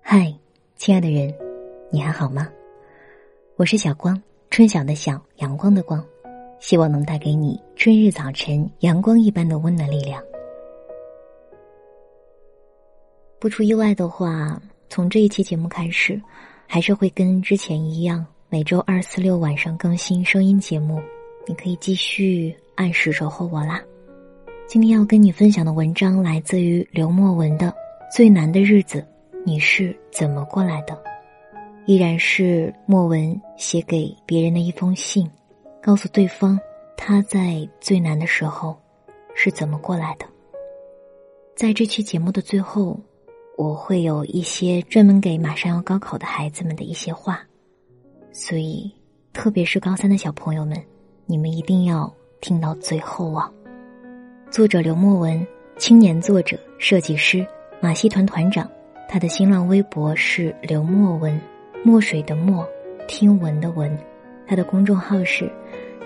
嗨，亲爱的人，你还好吗？我是小光，春晓的晓，阳光的光，希望能带给你春日早晨阳光一般的温暖力量。不出意外的话，从这一期节目开始，还是会跟之前一样，每周二、四、六晚上更新声音节目。你可以继续按时守候我啦。今天要跟你分享的文章来自于刘墨文的《最难的日子》。你是怎么过来的？依然是莫文写给别人的一封信，告诉对方他在最难的时候是怎么过来的。在这期节目的最后，我会有一些专门给马上要高考的孩子们的一些话，所以特别是高三的小朋友们，你们一定要听到最后啊！作者刘墨文，青年作者、设计师，马戏团团长。他的新浪微博是刘墨文，墨水的墨，听闻的闻。他的公众号是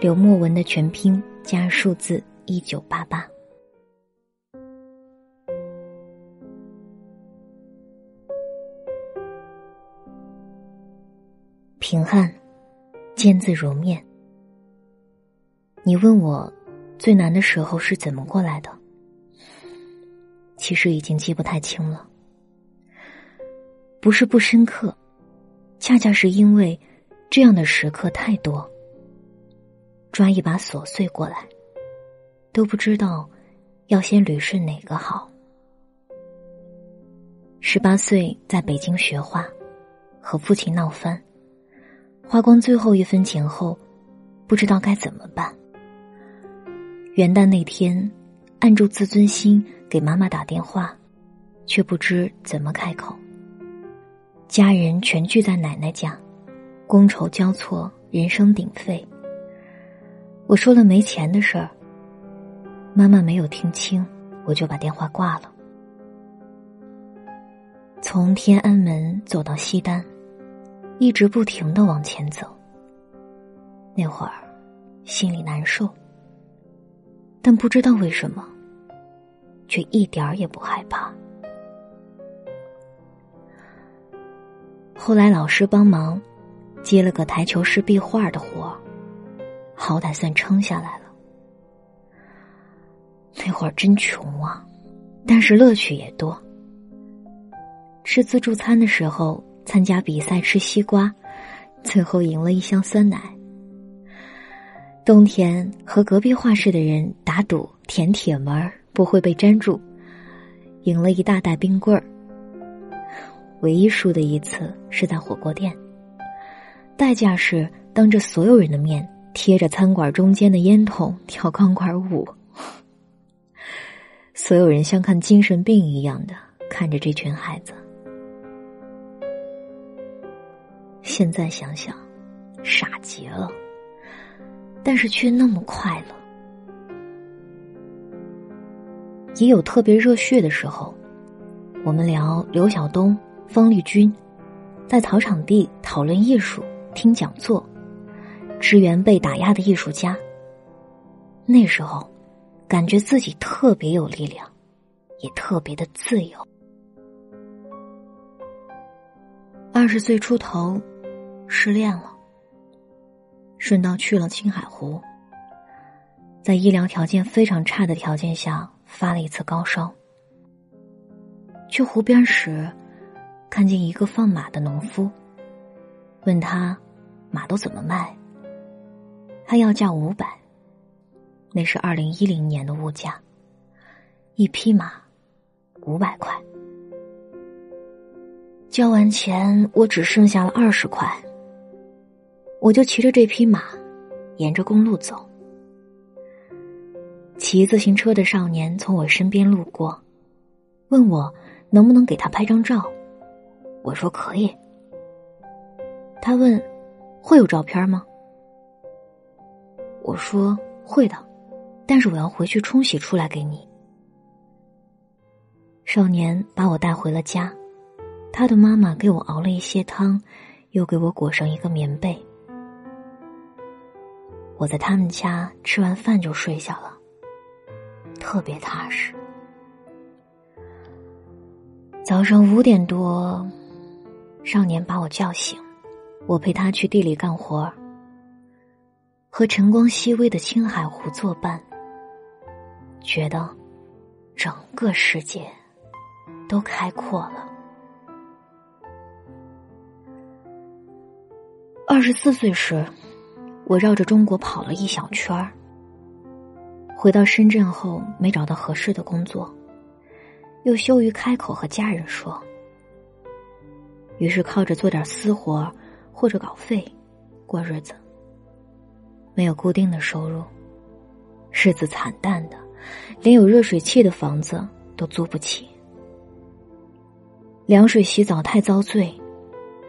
刘墨文的全拼加数字一九八八。平汉，见字如面。你问我最难的时候是怎么过来的？其实已经记不太清了。不是不深刻，恰恰是因为这样的时刻太多。抓一把琐碎过来，都不知道要先捋顺哪个好。十八岁在北京学画，和父亲闹翻，花光最后一分钱后，不知道该怎么办。元旦那天，按住自尊心给妈妈打电话，却不知怎么开口。家人全聚在奶奶家，觥筹交错，人声鼎沸。我说了没钱的事儿，妈妈没有听清，我就把电话挂了。从天安门走到西单，一直不停的往前走。那会儿心里难受，但不知道为什么，却一点儿也不害怕。后来老师帮忙接了个台球室壁画的活好歹算撑下来了。那会儿真穷啊，但是乐趣也多。吃自助餐的时候参加比赛吃西瓜，最后赢了一箱酸奶。冬天和隔壁画室的人打赌舔铁门不会被粘住，赢了一大袋冰棍儿。唯一输的一次是在火锅店，代价是当着所有人的面贴着餐馆中间的烟筒跳钢管舞，所有人像看精神病一样的看着这群孩子。现在想想，傻极了，但是却那么快乐。也有特别热血的时候，我们聊刘晓东。方力钧在草场地讨论艺术、听讲座，支援被打压的艺术家。那时候，感觉自己特别有力量，也特别的自由。二十岁出头，失恋了，顺道去了青海湖，在医疗条件非常差的条件下发了一次高烧。去湖边时。看见一个放马的农夫，问他马都怎么卖？他要价五百，那是二零一零年的物价，一匹马五百块。交完钱，我只剩下了二十块，我就骑着这匹马，沿着公路走。骑自行车的少年从我身边路过，问我能不能给他拍张照。我说可以。他问：“会有照片吗？”我说：“会的，但是我要回去冲洗出来给你。”少年把我带回了家，他的妈妈给我熬了一些汤，又给我裹上一个棉被。我在他们家吃完饭就睡下了，特别踏实。早上五点多，少年把我叫醒，我陪他去地里干活儿和晨光熹微的青海湖作伴，觉得整个世界都开阔了。二十四岁时，我绕着中国跑了一小圈儿。回到深圳后，没找到合适的工作，又羞于开口和家人说，于是靠着做点私活或者稿费过日子。没有固定的收入，日子惨淡的，连有热水器的房子都租不起。凉水洗澡太遭罪，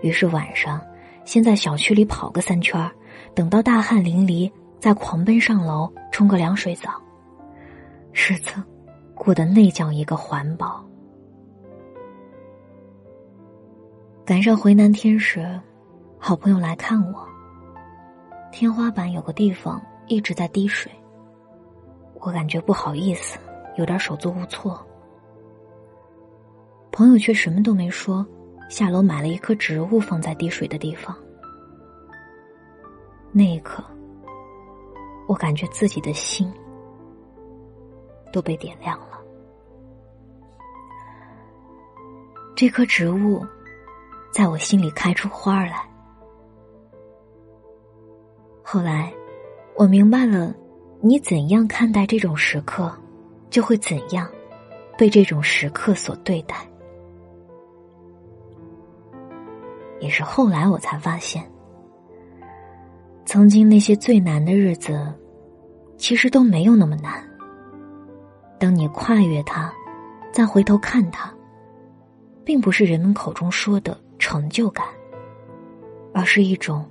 于是晚上。先在小区里跑个三圈儿等到大汗淋漓，再狂奔上楼冲个凉水澡，日子过得那叫一个环保。赶上回南天时，好朋友来看我。天花板有个地方一直在滴水，我感觉不好意思，有点手足无措。朋友却什么都没说。下楼买了一棵植物放在滴水的地方。那一刻，我感觉自己的心都被点亮了。这棵植物在我心里开出花来。后来，我明白了，你怎样看待这种时刻，就会怎样被这种时刻所对待。也是后来我才发现，曾经那些最难的日子，其实都没有那么难。当你跨越它，再回头看它，并不是人们口中说的成就感，而是一种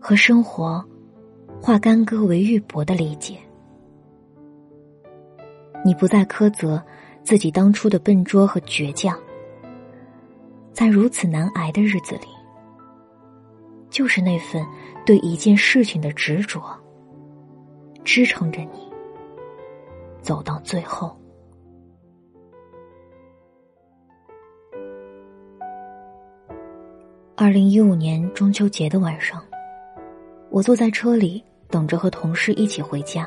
和生活化干戈为玉帛的理解。你不再苛责自己当初的笨拙和倔强。在如此难挨的日子里，就是那份对一件事情的执着，支撑着你走到最后。二零一五年中秋节的晚上，我坐在车里等着和同事一起回家，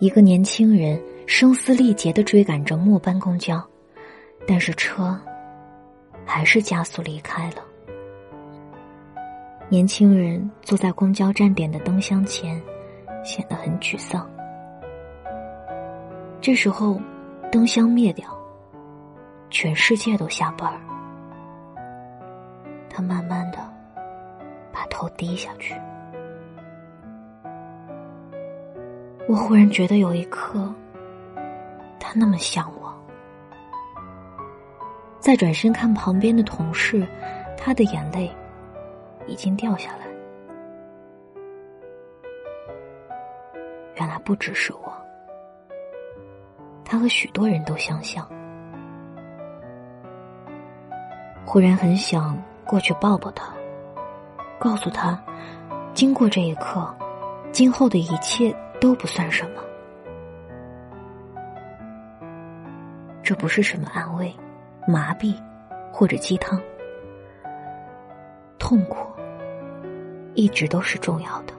一个年轻人声嘶力竭的追赶着末班公交，但是车。还是加速离开了。年轻人坐在公交站点的灯箱前，显得很沮丧。这时候，灯箱灭掉，全世界都下班儿。他慢慢的把头低下去。我忽然觉得有一刻，他那么像我。再转身看旁边的同事，他的眼泪已经掉下来。原来不只是我，他和许多人都相像。忽然很想过去抱抱他，告诉他，经过这一刻，今后的一切都不算什么。这不是什么安慰。麻痹，或者鸡汤，痛苦一直都是重要的。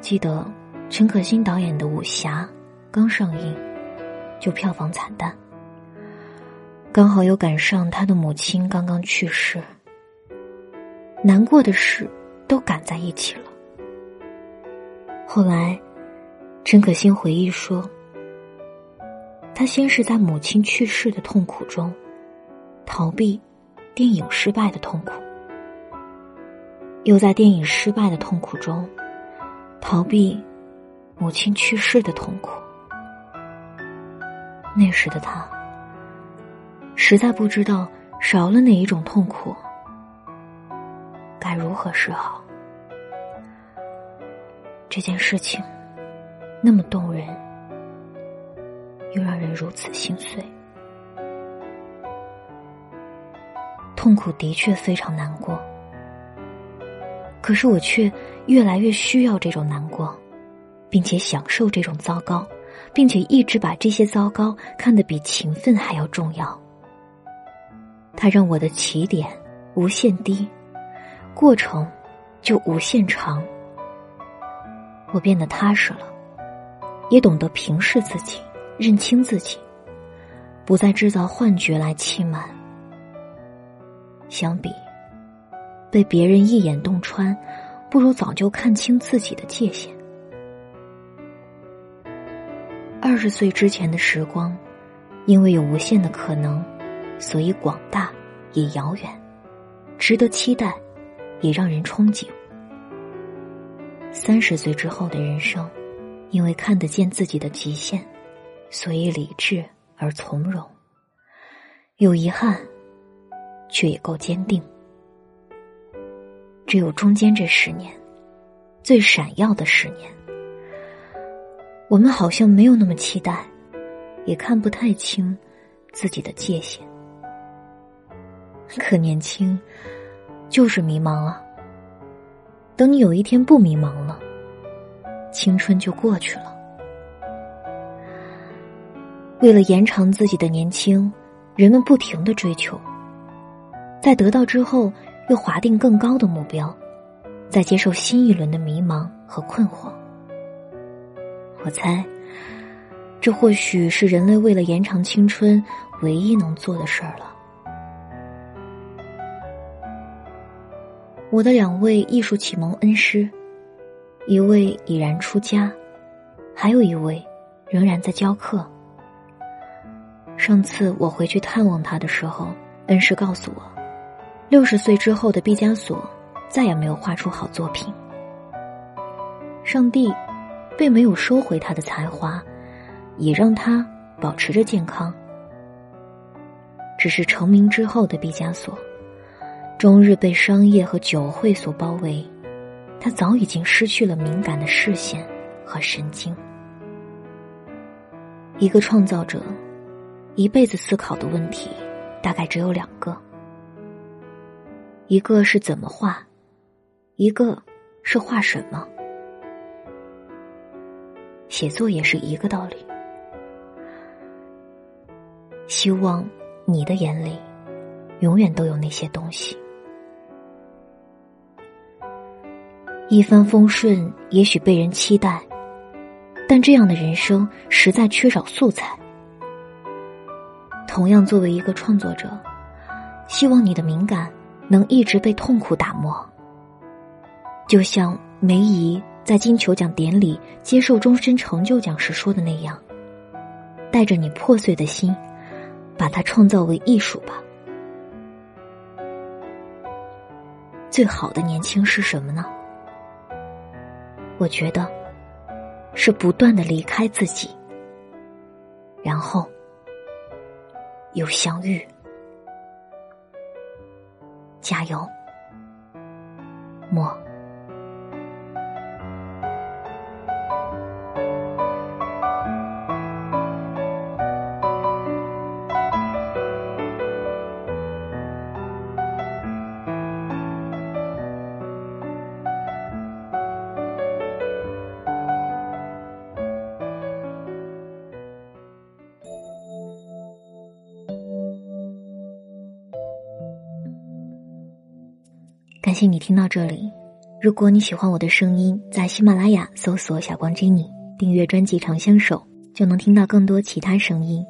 记得陈可辛导演的武侠刚上映，就票房惨淡。刚好又赶上他的母亲刚刚去世，难过的事都赶在一起了。后来，陈可辛回忆说。他先是在母亲去世的痛苦中，逃避电影失败的痛苦；又在电影失败的痛苦中，逃避母亲去世的痛苦。那时的他，实在不知道少了哪一种痛苦，该如何是好。这件事情，那么动人。又让人如此心碎，痛苦的确非常难过。可是我却越来越需要这种难过，并且享受这种糟糕，并且一直把这些糟糕看得比勤奋还要重要。它让我的起点无限低，过程就无限长。我变得踏实了，也懂得平视自己，认清自己，不再制造幻觉来欺瞒。相比被别人一眼洞穿，不如早就看清自己的界限。二十岁之前的时光，因为有无限的可能，所以广大也遥远，值得期待，也让人憧憬。三十岁之后的人生，因为看得见自己的极限，所以理智而从容。有遗憾，却也够坚定。只有中间这十年，最闪耀的十年，我们好像没有那么期待，也看不太清自己的界限。可年轻，就是迷茫啊。等你有一天不迷茫了，青春就过去了。为了延长自己的年轻，人们不停的追求，在得到之后又划定更高的目标，在接受新一轮的迷茫和困惑。我猜，这或许是人类为了延长青春唯一能做的事儿了。我的两位艺术启蒙恩师，一位已然出家，还有一位仍然在教课。上次我回去探望他的时候，恩师告诉我，六十岁之后的毕加索再也没有画出好作品。上帝并没有收回他的才华，也让他保持着健康。只是成名之后的毕加索。终日被商业和酒会所包围，他早已经失去了敏感的视线和神经。一个创造者一辈子思考的问题，大概只有两个：一个是怎么画，一个是画什么。写作也是一个道理。希望你的眼里永远都有那些东西。一帆风顺，也许被人期待，但这样的人生实在缺少素材。同样，作为一个创作者，希望你的敏感能一直被痛苦打磨。就像梅姨在金球奖典礼接受终身成就奖时说的那样：“带着你破碎的心，把它创造为艺术吧。”最好的年轻是什么呢？我觉得，是不断的离开自己，然后又相遇。加油，莫。谢你听到这里。如果你喜欢我的声音，在喜马拉雅搜索“小光 Jenny”，订阅专辑《长相守》，就能听到更多其他声音。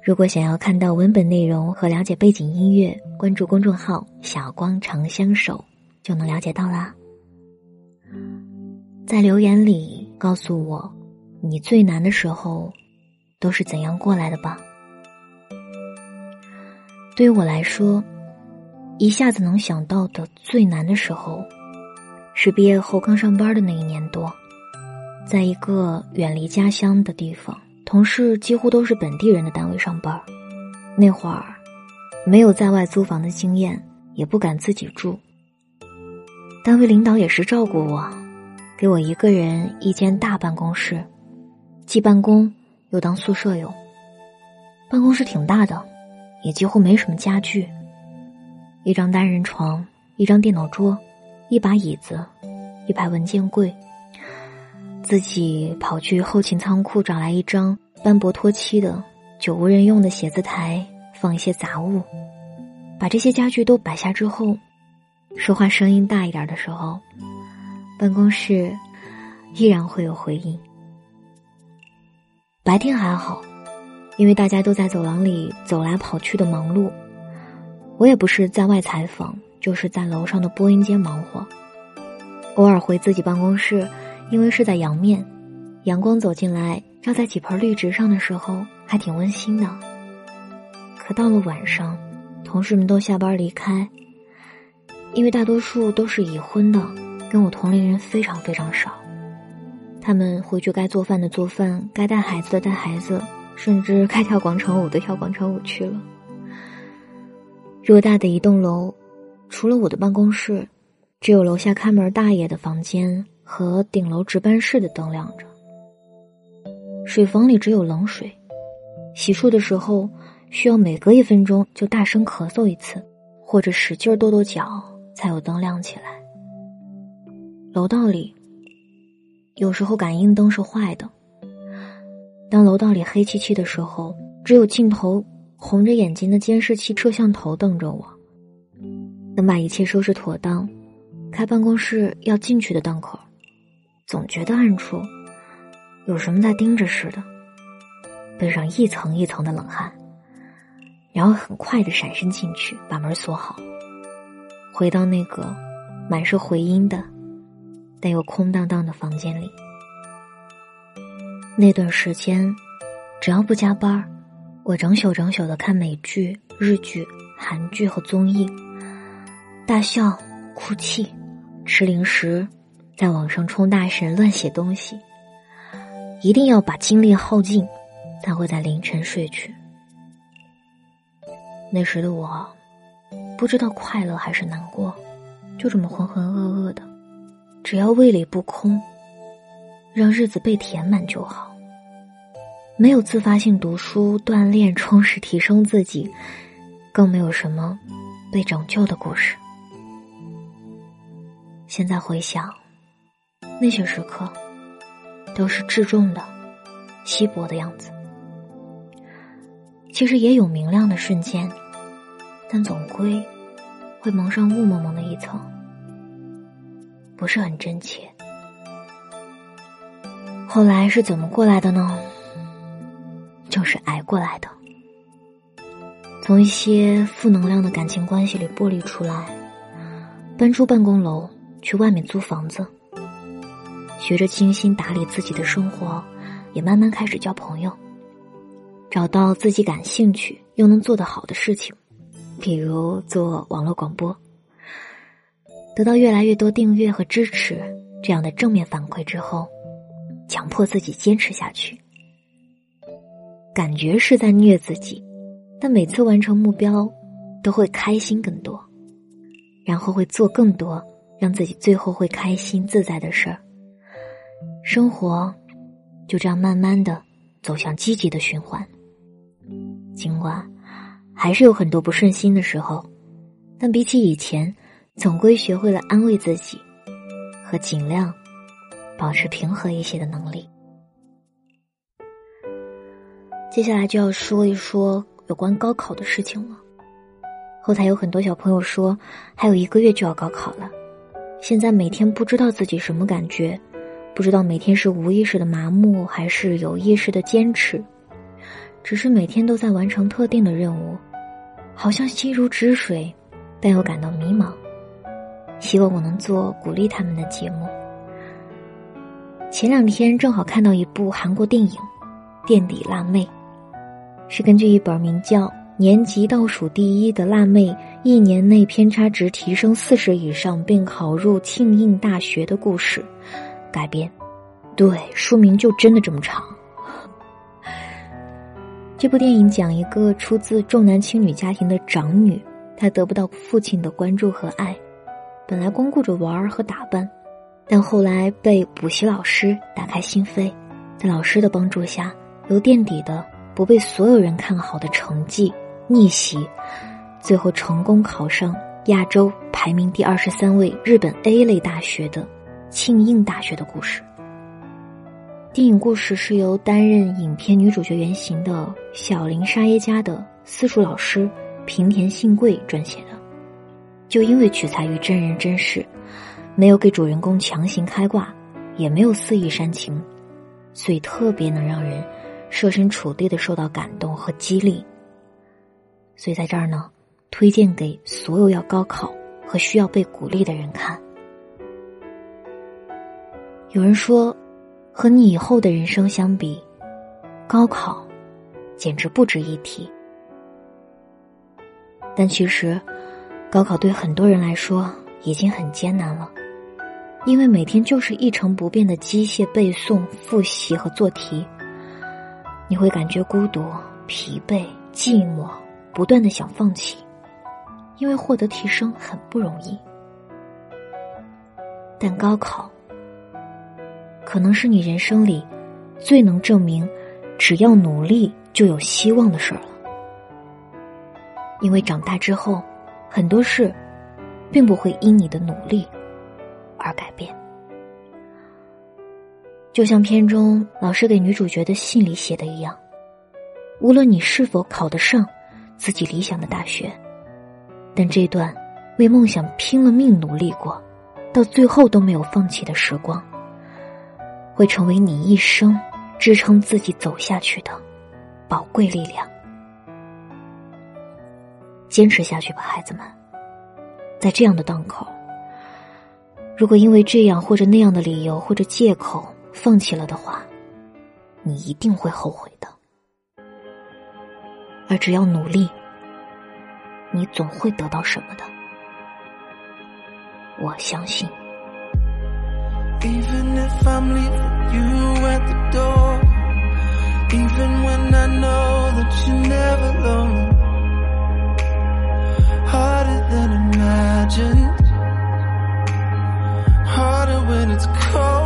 如果想要看到文本内容和了解背景音乐，关注公众号“小光长相守”，就能了解到啦。在留言里告诉我，你最难的时候都是怎样过来的吧。对于我来说。一下子能想到的最难的时候，是毕业后刚上班的那一年多，在一个远离家乡的地方，同事几乎都是本地人的单位上班。那会儿，没有在外租房的经验，也不敢自己住。单位领导也是照顾我，给我一个人一间大办公室，既办公又当宿舍用。办公室挺大的，也几乎没什么家具。一张单人床，一张电脑桌，一把椅子，一排文件柜。自己跑去后勤仓库找来一张斑驳脱漆的、久无人用的写字台，放一些杂物，把这些家具都摆下之后，说话声音大一点的时候，办公室依然会有回音。白天还好，因为大家都在走廊里走来跑去的忙碌，我也不是在外采访，就是在楼上的播音间忙活。偶尔回自己办公室，因为是在阳面，阳光走进来照在几盆绿植上的时候，还挺温馨的。可到了晚上，同事们都下班离开，因为大多数都是已婚的，跟我同龄人非常非常少。他们回去该做饭的做饭，该带孩子的带孩子，甚至该跳广场舞的跳广场舞去了。偌大的一栋楼，除了我的办公室，只有楼下看门大爷的房间和顶楼值班室的灯亮着。水房里只有冷水，洗漱的时候需要每隔一分钟就大声咳嗽一次，或者使劲跺跺脚，才有灯亮起来。楼道里。有时候感应灯是坏的。当楼道里黑漆漆的时候，只有镜头红着眼睛的监视器摄像头瞪着我。等把一切收拾妥当，开办公室要进去的档口，总觉得暗处有什么在盯着似的，背上一层一层的冷汗。然后很快的闪身进去，把门锁好，回到那个满是回音的。但又空荡荡的房间里，那段时间，只要不加班我整宿整宿的看美剧、日剧、韩剧和综艺，大笑、哭泣、吃零食，在网上充大神、乱写东西，一定要把精力耗尽，才会在凌晨睡去。那时的我，不知道快乐还是难过，就这么浑浑噩噩的。只要胃里不空，让日子被填满就好。没有自发性读书、锻炼、充实、提升自己，更没有什么被拯救的故事。现在回想，那些时刻都是至重的、稀薄的样子。其实也有明亮的瞬间，但总归会蒙上雾蒙蒙的一层。不是很真切。后来是怎么过来的呢？就是挨过来的。从一些负能量的感情关系里剥离出来，搬出办公楼，去外面租房子，学着精心打理自己的生活，也慢慢开始交朋友，找到自己感兴趣又能做得好的事情，比如做网络广播。得到越来越多订阅和支持这样的正面反馈之后，强迫自己坚持下去。感觉是在虐自己，但每次完成目标，都会开心更多，然后会做更多让自己最后会开心自在的事儿。生活就这样慢慢的走向积极的循环。尽管还是有很多不顺心的时候，但比起以前。总归学会了安慰自己，和尽量保持平和一些的能力。接下来就要说一说有关高考的事情了。后台有很多小朋友说，还有一个月就要高考了，现在每天不知道自己什么感觉，不知道每天是无意识的麻木还是有意识的坚持，只是每天都在完成特定的任务，好像心如止水，但又感到迷茫。希望我能做鼓励他们的节目。前两天正好看到一部韩国电影《垫底辣妹》，是根据一本名叫《年级倒数第一的辣妹一年内偏差值提升四十以上并考入庆应大学》的故事改编。对，书名就真的这么长。这部电影讲一个出自重男轻女家庭的长女，她得不到父亲的关注和爱。本来光顾着玩儿和打扮，但后来被补习老师打开心扉，在老师的帮助下，由垫底的不被所有人看好的成绩逆袭，最后成功考上亚洲排名第二十三位日本 A 类大学的庆应大学的故事。电影故事是由担任影片女主角原型的小林沙耶加的私塾老师平田信贵撰写的。就因为取材于真人真事，没有给主人公强行开挂，也没有肆意煽情，所以特别能让人设身处地的受到感动和激励。所以在这儿呢，推荐给所有要高考和需要被鼓励的人看。有人说。和你以后的人生相比，高考简直不值一提。但其实，高考对很多人来说已经很艰难了，因为每天就是一成不变的机械背诵、复习和做题，你会感觉孤独、疲惫、寂寞，不断的想放弃，因为获得提升很不容易。但高考。可能是你人生里最能证明，只要努力就有希望的事儿了。因为长大之后，很多事并不会因你的努力而改变。就像片中老师给女主角的信里写的一样，无论你是否考得上自己理想的大学，但这段为梦想拼了命努力过，到最后都没有放弃的时光。会成为你一生支撑自己走下去的宝贵力量。坚持下去吧，孩子们。在这样的档口，如果因为这样或者那样的理由或者借口放弃了的话，你一定会后悔的。而只要努力，你总会得到什么的。我相信。Even if I'm leaving you at the door Even when I know that you're never alone Harder than imagined Harder when it's cold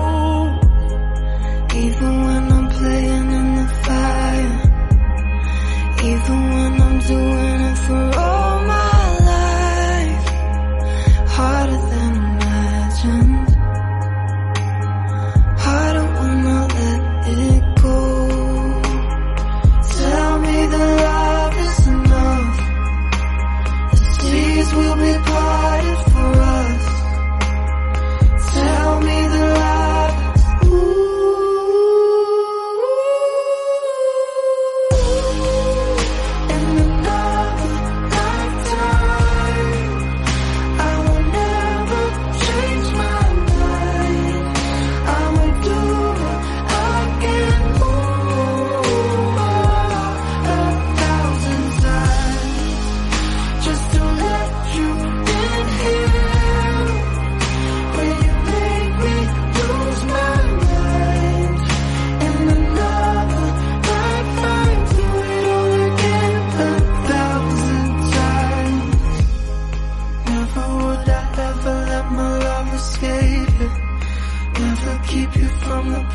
Even when I'm playing in the fire. Even when I'm doing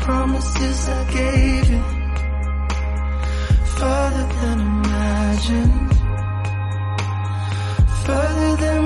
promises I gave you. Further than imagined. Further than